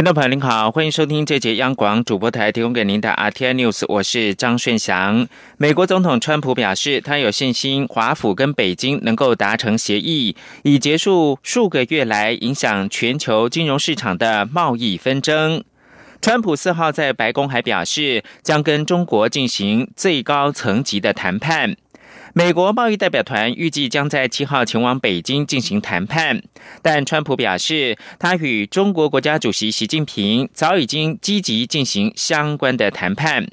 听众朋友您好，欢迎收听这节央广主播台提供给您的 RTI News，我是张顺祥。美国总统川普表示，他有信心华府跟北京能够达成协议，以结束数个月来影响全球金融市场的贸易纷争。川普四号在白宫还表示，将跟中国进行最高层级的谈判。美国贸易代表团预计将在七号前往北京进行谈判，但川普表示，他与中国国家主席习近平早已经积极进行相关的谈判。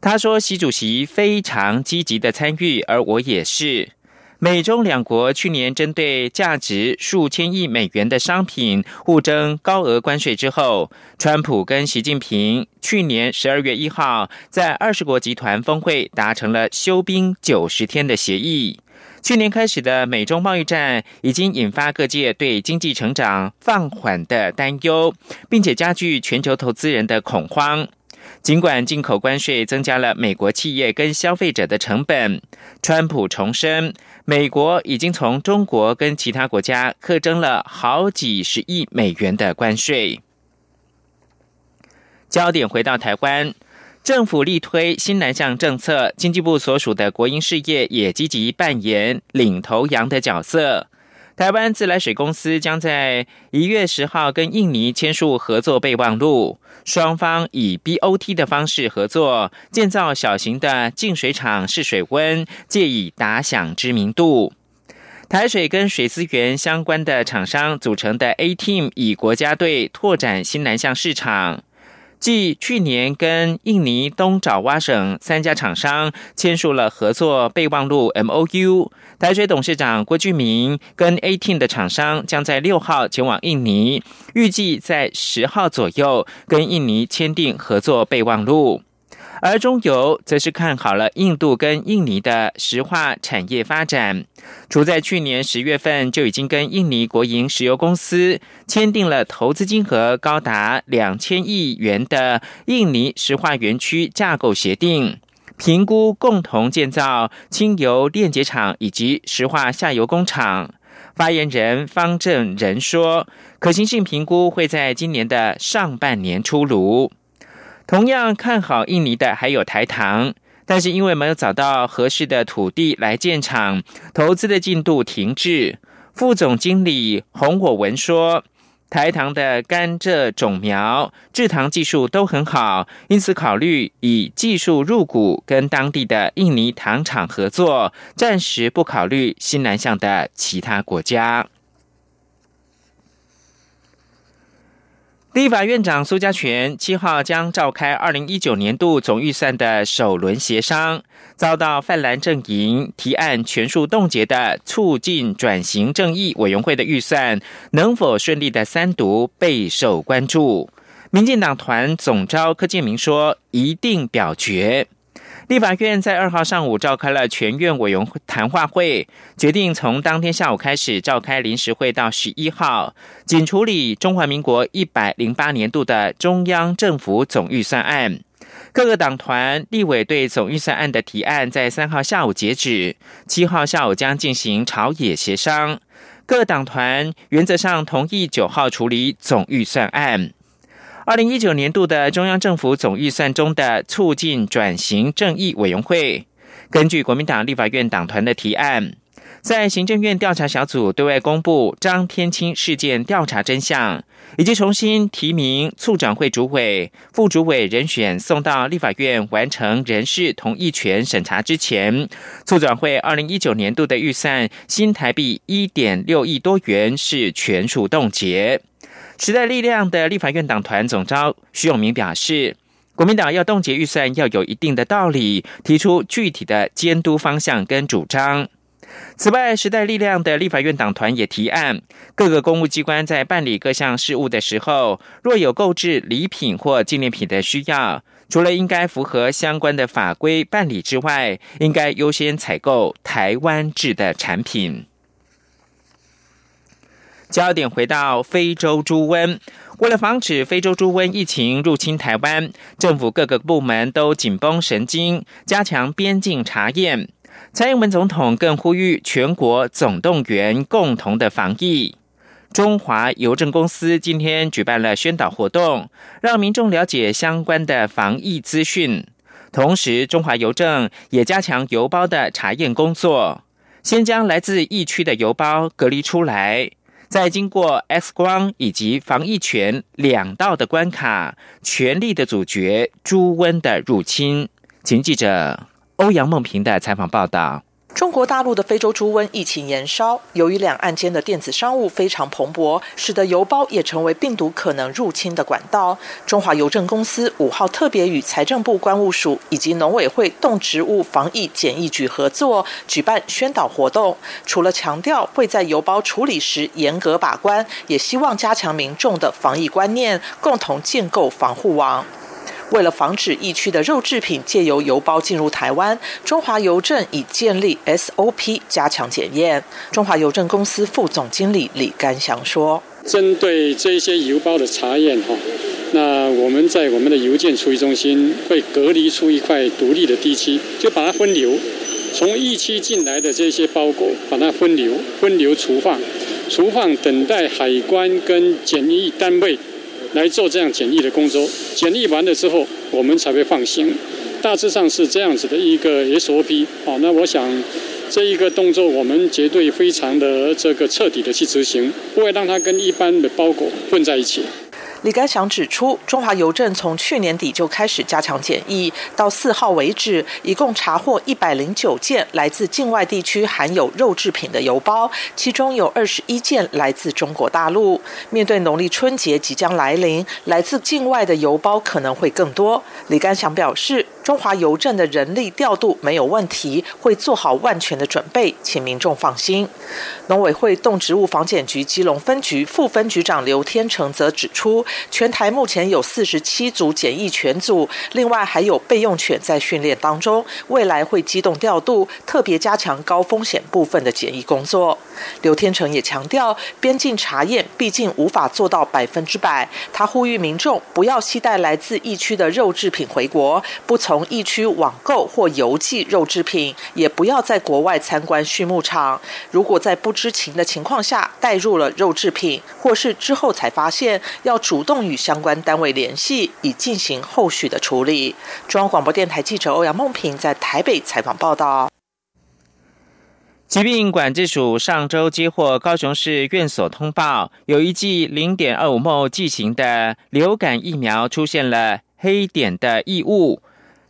他说，习主席非常积极的参与，而我也是。美中两国去年针对价值数千亿美元的商品互征高额关税之后，川普跟习近平去年十二月一号在二十国集团峰会达成了休兵九十天的协议。去年开始的美中贸易战已经引发各界对经济成长放缓的担忧，并且加剧全球投资人的恐慌。尽管进口关税增加了美国企业跟消费者的成本，川普重申。美国已经从中国跟其他国家课征了好几十亿美元的关税。焦点回到台湾，政府力推新南向政策，经济部所属的国营事业也积极扮演领头羊的角色。台湾自来水公司将在一月十号跟印尼签署合作备忘录，双方以 BOT 的方式合作建造小型的净水厂试水温，借以打响知名度。台水跟水资源相关的厂商组成的 A Team 以国家队拓展新南向市场。继去年跟印尼东爪哇省三家厂商签署了合作备忘录 M O U，台水董事长郭俊明跟 A teen 的厂商将在六号前往印尼，预计在十号左右跟印尼签订合作备忘录。而中油则是看好了印度跟印尼的石化产业发展，除在去年十月份就已经跟印尼国营石油公司签订了投资金额高达两千亿元的印尼石化园区架构协定，评估共同建造轻油炼结厂以及石化下游工厂。发言人方正仁说，可行性评估会在今年的上半年出炉。同样看好印尼的还有台糖，但是因为没有找到合适的土地来建厂，投资的进度停滞。副总经理洪火文说，台糖的甘蔗种苗、制糖技术都很好，因此考虑以技术入股，跟当地的印尼糖厂合作，暂时不考虑新南向的其他国家。立法院长苏家全七号将召开二零一九年度总预算的首轮协商，遭到泛蓝阵营提案全数冻结的促进转型正义委员会的预算能否顺利的三读备受关注。民进党团总召柯建明说，一定表决。立法院在二号上午召开了全院委员谈话会，决定从当天下午开始召开临时会到十一号，仅处理中华民国一百零八年度的中央政府总预算案。各个党团立委对总预算案的提案在三号下午截止，七号下午将进行朝野协商。各党团原则上同意九号处理总预算案。二零一九年度的中央政府总预算中的促进转型正义委员会，根据国民党立法院党团的提案，在行政院调查小组对外公布张天青事件调查真相，以及重新提名促转会主委、副主委人选送到立法院完成人事同意权审查之前，促转会二零一九年度的预算新台币一点六亿多元是全数冻结。时代力量的立法院党团总召徐永明表示，国民党要冻结预算要有一定的道理，提出具体的监督方向跟主张。此外，时代力量的立法院党团也提案，各个公务机关在办理各项事务的时候，若有购置礼品或纪念品的需要，除了应该符合相关的法规办理之外，应该优先采购台湾制的产品。焦点回到非洲猪瘟，为了防止非洲猪瘟疫情入侵台湾，政府各个部门都紧绷神经，加强边境查验。蔡英文总统更呼吁全国总动员，共同的防疫。中华邮政公司今天举办了宣导活动，让民众了解相关的防疫资讯。同时，中华邮政也加强邮包的查验工作，先将来自疫区的邮包隔离出来。在经过 X 光以及防疫权两道的关卡，全力的阻绝猪瘟的入侵。请记者欧阳梦平的采访报道。中国大陆的非洲猪瘟疫情延烧，由于两岸间的电子商务非常蓬勃，使得邮包也成为病毒可能入侵的管道。中华邮政公司五号特别与财政部关务署以及农委会动植物防疫检疫局合作，举办宣导活动。除了强调会在邮包处理时严格把关，也希望加强民众的防疫观念，共同建构防护网。为了防止疫区的肉制品借由邮包进入台湾，中华邮政已建立 SOP 加强检验。中华邮政公司副总经理李干祥说：“针对这些邮包的查验，哈，那我们在我们的邮件处理中心会隔离出一块独立的地区，就把它分流，从疫区进来的这些包裹，把它分流，分流储放，储放等待海关跟检疫单位。”来做这样检疫的工作，检疫完了之后，我们才会放行。大致上是这样子的一个 SOP。啊，那我想这一个动作，我们绝对非常的这个彻底的去执行，不会让它跟一般的包裹混在一起。李干祥指出，中华邮政从去年底就开始加强检疫，到四号为止，一共查获一百零九件来自境外地区含有肉制品的邮包，其中有二十一件来自中国大陆。面对农历春节即将来临，来自境外的邮包可能会更多。李干祥表示，中华邮政的人力调度没有问题，会做好万全的准备，请民众放心。农委会动植物防检局基隆分局副分局长刘天成则指出。全台目前有四十七组检疫犬组，另外还有备用犬在训练当中，未来会机动调度，特别加强高风险部分的检疫工作。刘天成也强调，边境查验毕竟无法做到百分之百，他呼吁民众不要携带来自疫区的肉制品回国，不从疫区网购或邮寄肉制品，也不要在国外参观畜牧场。如果在不知情的情况下带入了肉制品，或是之后才发现，要主动与相关单位联系，以进行后续的处理。中央广播电台记者欧阳梦平在台北采访报道。疾病管制署上周接获高雄市院所通报，有一剂零点二五毫剂型的流感疫苗出现了黑点的异物。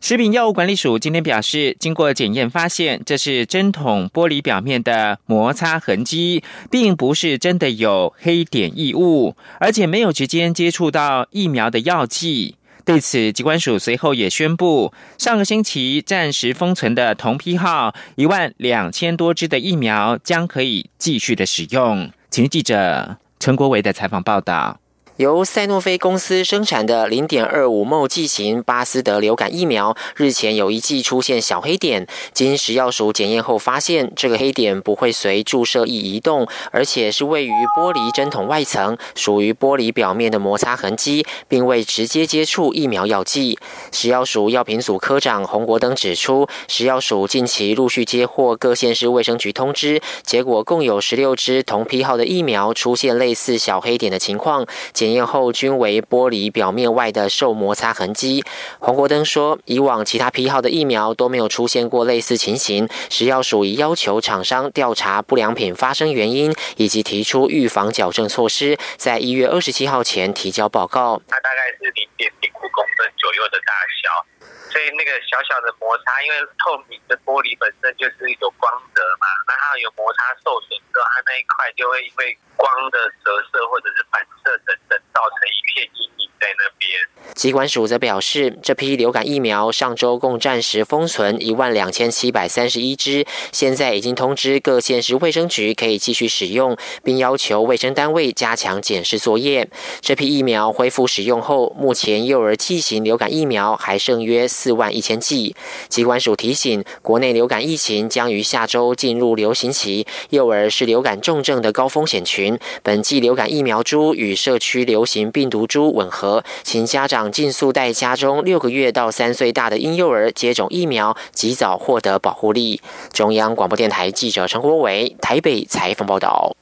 食品药物管理署今天表示，经过检验发现，这是针筒玻璃表面的摩擦痕迹，并不是真的有黑点异物，而且没有直接接触到疫苗的药剂。对此，机关署随后也宣布，上个星期暂时封存的同批号一万两千多支的疫苗将可以继续的使用。请记者陈国伟的采访报道。由赛诺菲公司生产的零点二五剂剂型巴斯德流感疫苗，日前有一剂出现小黑点，经食药署检验后发现，这个黑点不会随注射液移动，而且是位于玻璃针筒外层，属于玻璃表面的摩擦痕迹，并未直接接触疫苗药剂。食药署药品组科长洪国登指出，食药署近期陆续接获各县市卫生局通知，结果共有十六支同批号的疫苗出现类似小黑点的情况。检检验后均为玻璃表面外的受摩擦痕迹。黄国登说，以往其他批号的疫苗都没有出现过类似情形，食药署已要求厂商调查不良品发生原因，以及提出预防矫正措施，在一月二十七号前提交报告。它大概是零点零五公分左右的大小。所以那个小小的摩擦，因为透明的玻璃本身就是有光泽嘛，那它有摩擦受损之后，它那一块就会因为光的折射或者是反射等等，造成一片阴影。在那边。疾管署则表示，这批流感疫苗上周共暂时封存一万两千七百三十一支，现在已经通知各县市卫生局可以继续使用，并要求卫生单位加强检视作业。这批疫苗恢复使用后，目前幼儿剂型流感疫苗还剩约四万一千剂。疾管署提醒，国内流感疫情将于下周进入流行期，幼儿是流感重症的高风险群。本季流感疫苗株与社区流行病毒株吻合，请家长尽速带家中六个月到三岁大的婴幼儿接种疫苗，及早获得保护力。中央广播电台记者陈国伟台北采访报道。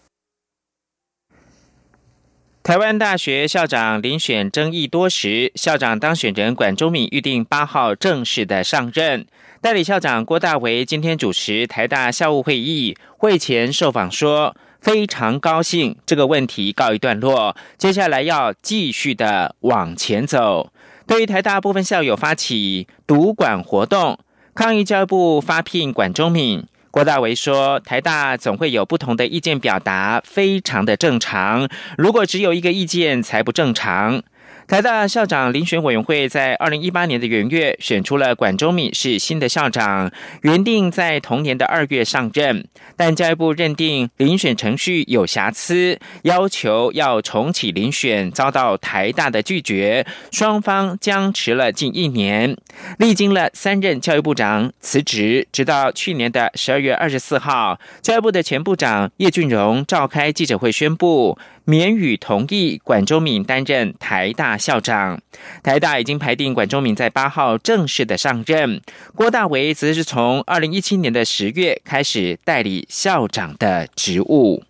台湾大学校长遴选争议多时，校长当选人管中敏预定八号正式的上任。代理校长郭大为今天主持台大校务会议，会前受访说。非常高兴，这个问题告一段落。接下来要继续的往前走。对于台大部分校友发起读管活动，抗议教育部发聘管中敏，郭大为说：“台大总会有不同的意见表达，非常的正常。如果只有一个意见，才不正常。”台大校长遴选委员会在二零一八年的元月选出了管中敏是新的校长，原定在同年的二月上任，但教育部认定遴选程序有瑕疵，要求要重启遴选，遭到台大的拒绝，双方僵持了近一年，历经了三任教育部长辞职，直到去年的十二月二十四号，教育部的前部长叶俊荣召开记者会宣布。免予同意管中敏担任台大校长，台大已经排定管中敏在八号正式的上任，郭大为则是从二零一七年的十月开始代理校长的职务。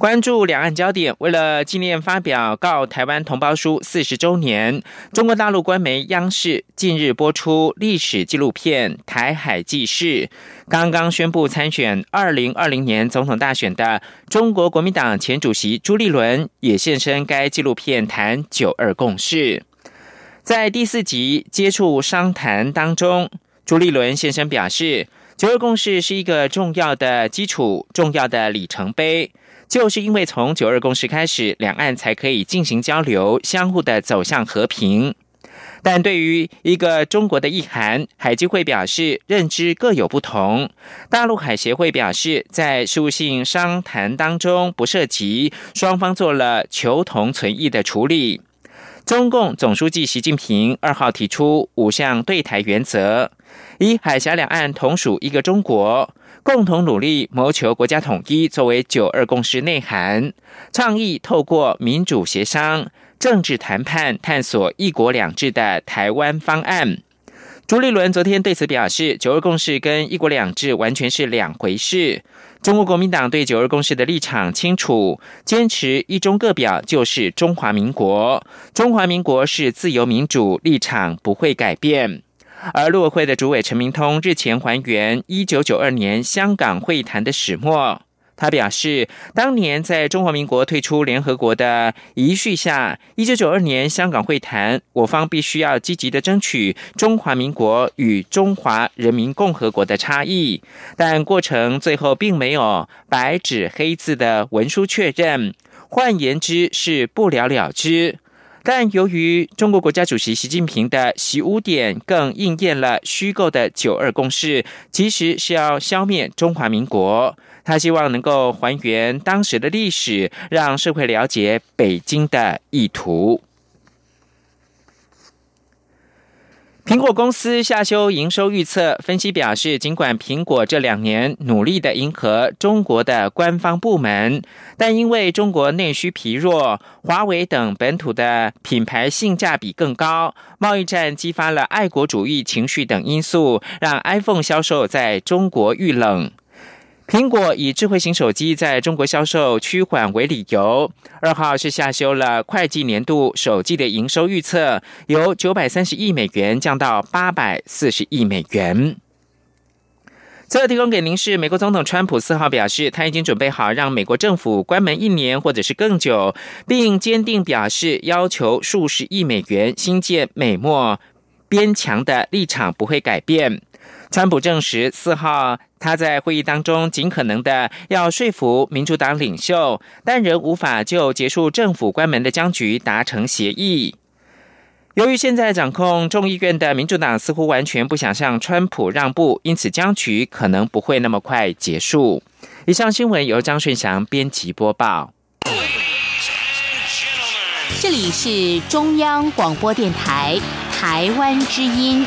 关注两岸焦点，为了纪念发表《告台湾同胞书》四十周年，中国大陆官媒央视近日播出历史纪录片《台海记事》。刚刚宣布参选二零二零年总统大选的中国国民党前主席朱立伦也现身该纪录片谈九二共识。在第四集接触商谈当中，朱立伦现身表示，九二共识是一个重要的基础，重要的里程碑。就是因为从九二共识开始，两岸才可以进行交流，相互的走向和平。但对于一个中国的意涵，海基会表示认知各有不同。大陆海协会表示，在事务性商谈当中不涉及，双方做了求同存异的处理。中共总书记习近平二号提出五项对台原则，一海峡两岸同属一个中国。共同努力谋求国家统一，作为九二共识内涵，倡议透过民主协商、政治谈判，探索一国两制的台湾方案。朱立伦昨天对此表示，九二共识跟一国两制完全是两回事。中国国民党对九二共识的立场清楚，坚持一中各表就是中华民国，中华民国是自由民主，立场不会改变。而陆委会的主委陈明通日前还原一九九二年香港会谈的始末，他表示，当年在中华民国退出联合国的遗绪下，一九九二年香港会谈，我方必须要积极的争取中华民国与中华人民共和国的差异，但过程最后并没有白纸黑字的文书确认，换言之是不了了之。但由于中国国家主席习近平的习五点，更应验了虚构的九二共识，其实是要消灭中华民国。他希望能够还原当时的历史，让社会了解北京的意图。苹果公司下修营收预测，分析表示，尽管苹果这两年努力的迎合中国的官方部门，但因为中国内需疲弱，华为等本土的品牌性价比更高，贸易战激发了爱国主义情绪等因素，让 iPhone 销售在中国遇冷。苹果以智慧型手机在中国销售趋缓为理由，二号是下修了会计年度首季的营收预测，由九百三十亿美元降到八百四十亿美元。最后提供给您是美国总统川普四号表示，他已经准备好让美国政府关门一年或者是更久，并坚定表示要求数十亿美元新建美墨边墙的立场不会改变。川普证实，四号他在会议当中尽可能的要说服民主党领袖，但仍无法就结束政府关门的僵局达成协议。由于现在掌控众议院的民主党似乎完全不想向川普让步，因此僵局可能不会那么快结束。以上新闻由张顺祥编辑播报。这里是中央广播电台台湾之音。